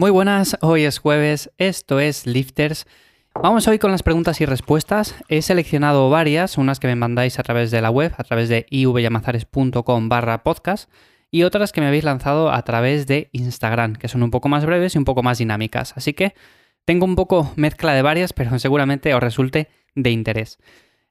Muy buenas, hoy es jueves, esto es Lifters. Vamos hoy con las preguntas y respuestas. He seleccionado varias, unas que me mandáis a través de la web, a través de ivyamazares.com barra podcast, y otras que me habéis lanzado a través de Instagram, que son un poco más breves y un poco más dinámicas. Así que tengo un poco mezcla de varias, pero seguramente os resulte de interés.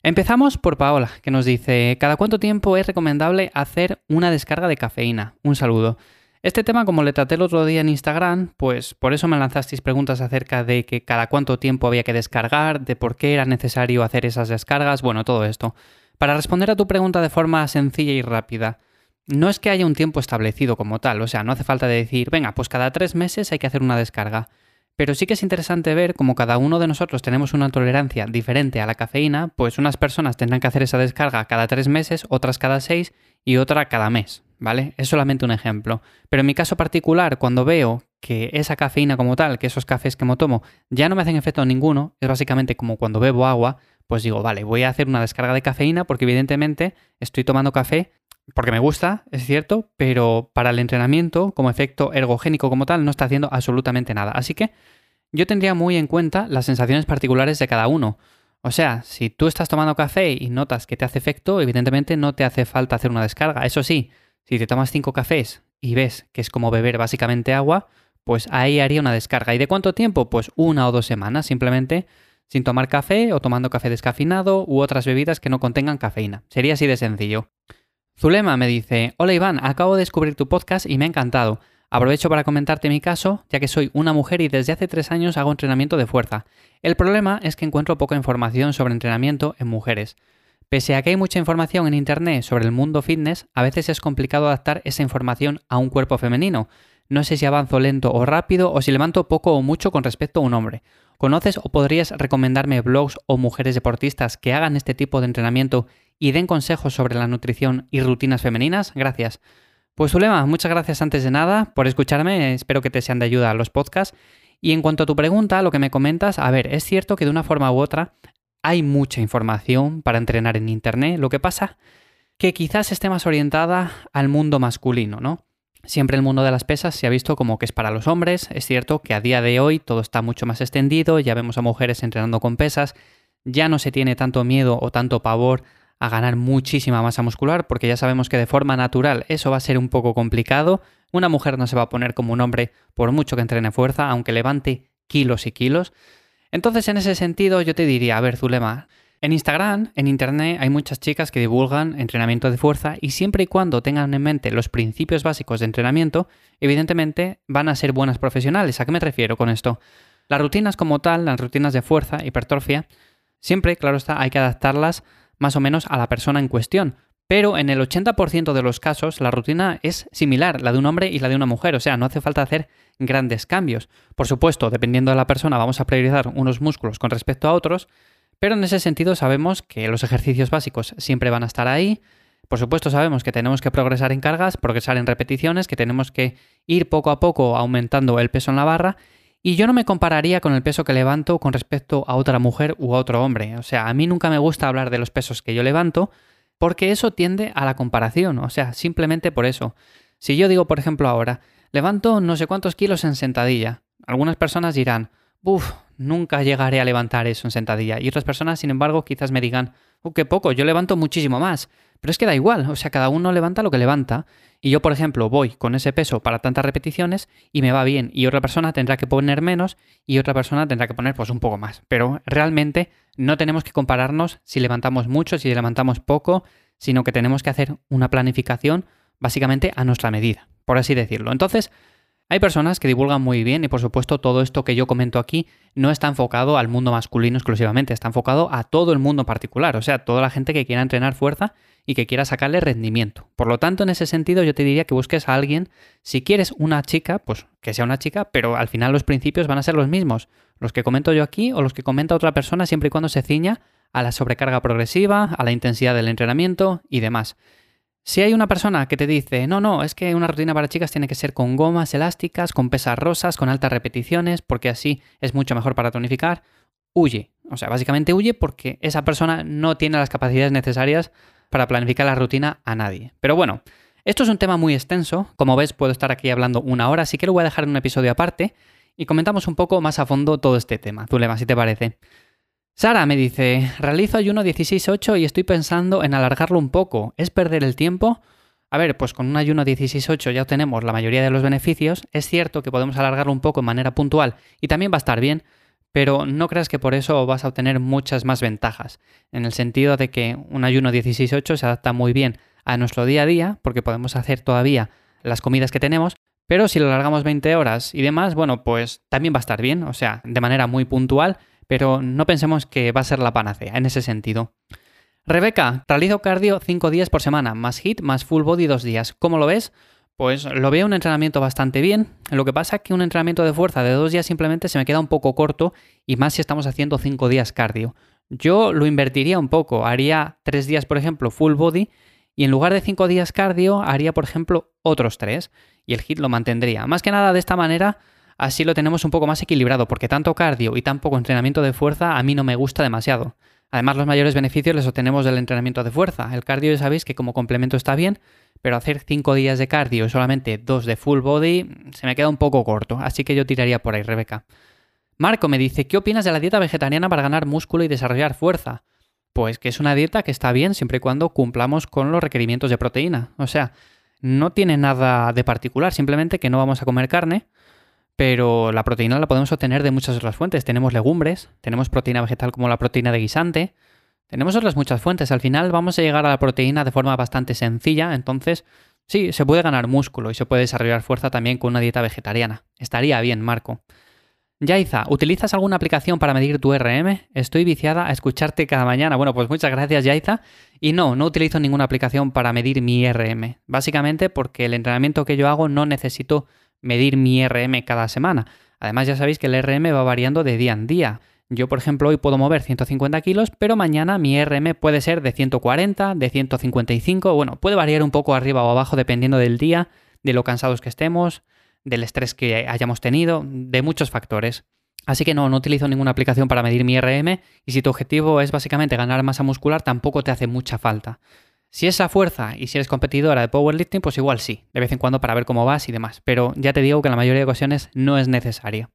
Empezamos por Paola, que nos dice, ¿cada cuánto tiempo es recomendable hacer una descarga de cafeína? Un saludo. Este tema, como le traté el otro día en Instagram, pues por eso me lanzasteis preguntas acerca de que cada cuánto tiempo había que descargar, de por qué era necesario hacer esas descargas, bueno, todo esto. Para responder a tu pregunta de forma sencilla y rápida, no es que haya un tiempo establecido como tal, o sea, no hace falta decir, venga, pues cada tres meses hay que hacer una descarga. Pero sí que es interesante ver cómo cada uno de nosotros tenemos una tolerancia diferente a la cafeína, pues unas personas tendrán que hacer esa descarga cada tres meses, otras cada seis y otra cada mes. ¿Vale? Es solamente un ejemplo. Pero en mi caso particular, cuando veo que esa cafeína como tal, que esos cafés que me tomo, ya no me hacen efecto ninguno, es básicamente como cuando bebo agua, pues digo, vale, voy a hacer una descarga de cafeína porque evidentemente estoy tomando café porque me gusta, es cierto, pero para el entrenamiento, como efecto ergogénico como tal, no está haciendo absolutamente nada. Así que yo tendría muy en cuenta las sensaciones particulares de cada uno. O sea, si tú estás tomando café y notas que te hace efecto, evidentemente no te hace falta hacer una descarga. Eso sí, si te tomas cinco cafés y ves que es como beber básicamente agua, pues ahí haría una descarga. ¿Y de cuánto tiempo? Pues una o dos semanas, simplemente sin tomar café o tomando café descafeinado u otras bebidas que no contengan cafeína. Sería así de sencillo. Zulema me dice, hola Iván, acabo de descubrir tu podcast y me ha encantado. Aprovecho para comentarte mi caso, ya que soy una mujer y desde hace tres años hago entrenamiento de fuerza. El problema es que encuentro poca información sobre entrenamiento en mujeres. Pese a que hay mucha información en Internet sobre el mundo fitness, a veces es complicado adaptar esa información a un cuerpo femenino. No sé si avanzo lento o rápido o si levanto poco o mucho con respecto a un hombre. ¿Conoces o podrías recomendarme blogs o mujeres deportistas que hagan este tipo de entrenamiento y den consejos sobre la nutrición y rutinas femeninas? Gracias. Pues Zulema, muchas gracias antes de nada por escucharme, espero que te sean de ayuda los podcasts. Y en cuanto a tu pregunta, lo que me comentas, a ver, es cierto que de una forma u otra hay mucha información para entrenar en Internet. Lo que pasa que quizás esté más orientada al mundo masculino, ¿no? Siempre el mundo de las pesas se ha visto como que es para los hombres. Es cierto que a día de hoy todo está mucho más extendido, ya vemos a mujeres entrenando con pesas, ya no se tiene tanto miedo o tanto pavor a ganar muchísima masa muscular, porque ya sabemos que de forma natural eso va a ser un poco complicado. Una mujer no se va a poner como un hombre por mucho que entrene fuerza, aunque levante kilos y kilos. Entonces, en ese sentido, yo te diría, a ver, Zulema, en Instagram, en Internet, hay muchas chicas que divulgan entrenamiento de fuerza y siempre y cuando tengan en mente los principios básicos de entrenamiento, evidentemente van a ser buenas profesionales. ¿A qué me refiero con esto? Las rutinas como tal, las rutinas de fuerza, hipertrofia, siempre, claro está, hay que adaptarlas más o menos a la persona en cuestión. Pero en el 80% de los casos la rutina es similar, la de un hombre y la de una mujer, o sea, no hace falta hacer grandes cambios. Por supuesto, dependiendo de la persona vamos a priorizar unos músculos con respecto a otros, pero en ese sentido sabemos que los ejercicios básicos siempre van a estar ahí. Por supuesto sabemos que tenemos que progresar en cargas, progresar en repeticiones, que tenemos que ir poco a poco aumentando el peso en la barra y yo no me compararía con el peso que levanto con respecto a otra mujer u a otro hombre. O sea, a mí nunca me gusta hablar de los pesos que yo levanto, porque eso tiende a la comparación, o sea, simplemente por eso. Si yo digo, por ejemplo, ahora, levanto no sé cuántos kilos en sentadilla, algunas personas dirán, uff, nunca llegaré a levantar eso en sentadilla. Y otras personas, sin embargo, quizás me digan, uh, qué poco, yo levanto muchísimo más. Pero es que da igual, o sea, cada uno levanta lo que levanta. Y yo, por ejemplo, voy con ese peso para tantas repeticiones y me va bien. Y otra persona tendrá que poner menos y otra persona tendrá que poner pues un poco más. Pero realmente no tenemos que compararnos si levantamos mucho, si levantamos poco, sino que tenemos que hacer una planificación básicamente a nuestra medida, por así decirlo. Entonces, hay personas que divulgan muy bien y por supuesto todo esto que yo comento aquí no está enfocado al mundo masculino exclusivamente, está enfocado a todo el mundo particular, o sea, toda la gente que quiera entrenar fuerza y que quiera sacarle rendimiento. Por lo tanto, en ese sentido yo te diría que busques a alguien, si quieres una chica, pues que sea una chica, pero al final los principios van a ser los mismos, los que comento yo aquí o los que comenta otra persona siempre y cuando se ciña a la sobrecarga progresiva, a la intensidad del entrenamiento y demás. Si hay una persona que te dice, no, no, es que una rutina para chicas tiene que ser con gomas elásticas, con pesas rosas, con altas repeticiones, porque así es mucho mejor para tonificar, huye. O sea, básicamente huye porque esa persona no tiene las capacidades necesarias para planificar la rutina a nadie. Pero bueno, Esto es un tema muy extenso, como ves puedo estar aquí hablando una hora, así que lo voy a dejar en un episodio aparte y comentamos un poco más a fondo todo este tema. Zulema, si te parece. Sara me dice, realizo ayuno 16-8 y estoy pensando en alargarlo un poco. ¿Es perder el tiempo? A ver, pues con un ayuno 16-8 ya obtenemos la mayoría de los beneficios. Es cierto que podemos alargarlo un poco de manera puntual y también va a estar bien, pero no creas que por eso vas a obtener muchas más ventajas, en el sentido de que un ayuno 16-8 se adapta muy bien a nuestro día a día, porque podemos hacer todavía las comidas que tenemos, pero si lo alargamos 20 horas y demás, bueno, pues también va a estar bien, o sea, de manera muy puntual, pero no pensemos que va a ser la panacea en ese sentido. Rebeca, realizo cardio 5 días por semana, más hit, más full body 2 días. ¿Cómo lo ves? Pues lo veo un entrenamiento bastante bien. Lo que pasa es que un entrenamiento de fuerza de 2 días simplemente se me queda un poco corto y más si estamos haciendo 5 días cardio. Yo lo invertiría un poco, haría 3 días, por ejemplo, full body y en lugar de 5 días cardio haría, por ejemplo, otros 3 y el hit lo mantendría. Más que nada de esta manera así lo tenemos un poco más equilibrado porque tanto cardio y tan poco entrenamiento de fuerza a mí no me gusta demasiado. Además, los mayores beneficios los obtenemos del entrenamiento de fuerza. El cardio ya sabéis que como complemento está bien, pero hacer 5 días de cardio y solamente 2 de full body se me queda un poco corto, así que yo tiraría por ahí, Rebeca. Marco me dice, ¿qué opinas de la dieta vegetariana para ganar músculo y desarrollar fuerza? Pues que es una dieta que está bien siempre y cuando cumplamos con los requerimientos de proteína. O sea, no tiene nada de particular, simplemente que no vamos a comer carne, pero la proteína la podemos obtener de muchas otras fuentes. Tenemos legumbres, tenemos proteína vegetal como la proteína de guisante, tenemos otras muchas fuentes. Al final vamos a llegar a la proteína de forma bastante sencilla, entonces sí, se puede ganar músculo y se puede desarrollar fuerza también con una dieta vegetariana. Estaría bien, Marco. Yaiza, ¿utilizas alguna aplicación para medir tu RM? Estoy viciada a escucharte cada mañana. Bueno, pues muchas gracias, Yaiza. Y no, no utilizo ninguna aplicación para medir mi RM. Básicamente porque el entrenamiento que yo hago no necesito medir mi RM cada semana. Además ya sabéis que el RM va variando de día en día. Yo, por ejemplo, hoy puedo mover 150 kilos, pero mañana mi RM puede ser de 140, de 155, bueno, puede variar un poco arriba o abajo dependiendo del día, de lo cansados que estemos, del estrés que hayamos tenido, de muchos factores. Así que no, no utilizo ninguna aplicación para medir mi RM y si tu objetivo es básicamente ganar masa muscular, tampoco te hace mucha falta. Si es a fuerza y si eres competidora de powerlifting, pues igual sí, de vez en cuando para ver cómo vas y demás, pero ya te digo que en la mayoría de ocasiones no es necesario.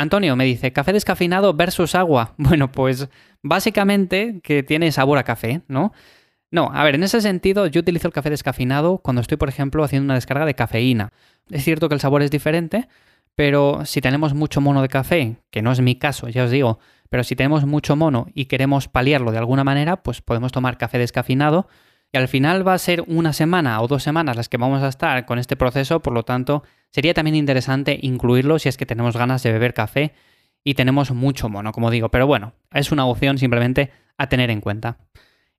Antonio me dice, café descafeinado versus agua. Bueno, pues básicamente que tiene sabor a café, ¿no? No, a ver, en ese sentido yo utilizo el café descafeinado cuando estoy, por ejemplo, haciendo una descarga de cafeína. Es cierto que el sabor es diferente, pero si tenemos mucho mono de café, que no es mi caso, ya os digo, pero si tenemos mucho mono y queremos paliarlo de alguna manera, pues podemos tomar café descafeinado y al final va a ser una semana o dos semanas las que vamos a estar con este proceso, por lo tanto sería también interesante incluirlo si es que tenemos ganas de beber café y tenemos mucho mono, como digo, pero bueno, es una opción simplemente a tener en cuenta.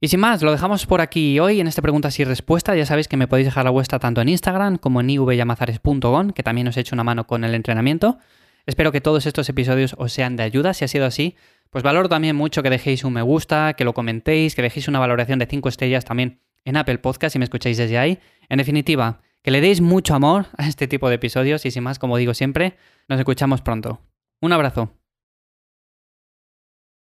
Y sin más, lo dejamos por aquí hoy en este preguntas y respuestas. Ya sabéis que me podéis dejar la vuestra tanto en Instagram como en ivyamazares.com, que también os he hecho una mano con el entrenamiento. Espero que todos estos episodios os sean de ayuda. Si ha sido así, pues valoro también mucho que dejéis un me gusta, que lo comentéis, que dejéis una valoración de 5 estrellas también en Apple Podcast si me escucháis desde ahí. En definitiva, que le deis mucho amor a este tipo de episodios y sin más, como digo siempre, nos escuchamos pronto. Un abrazo.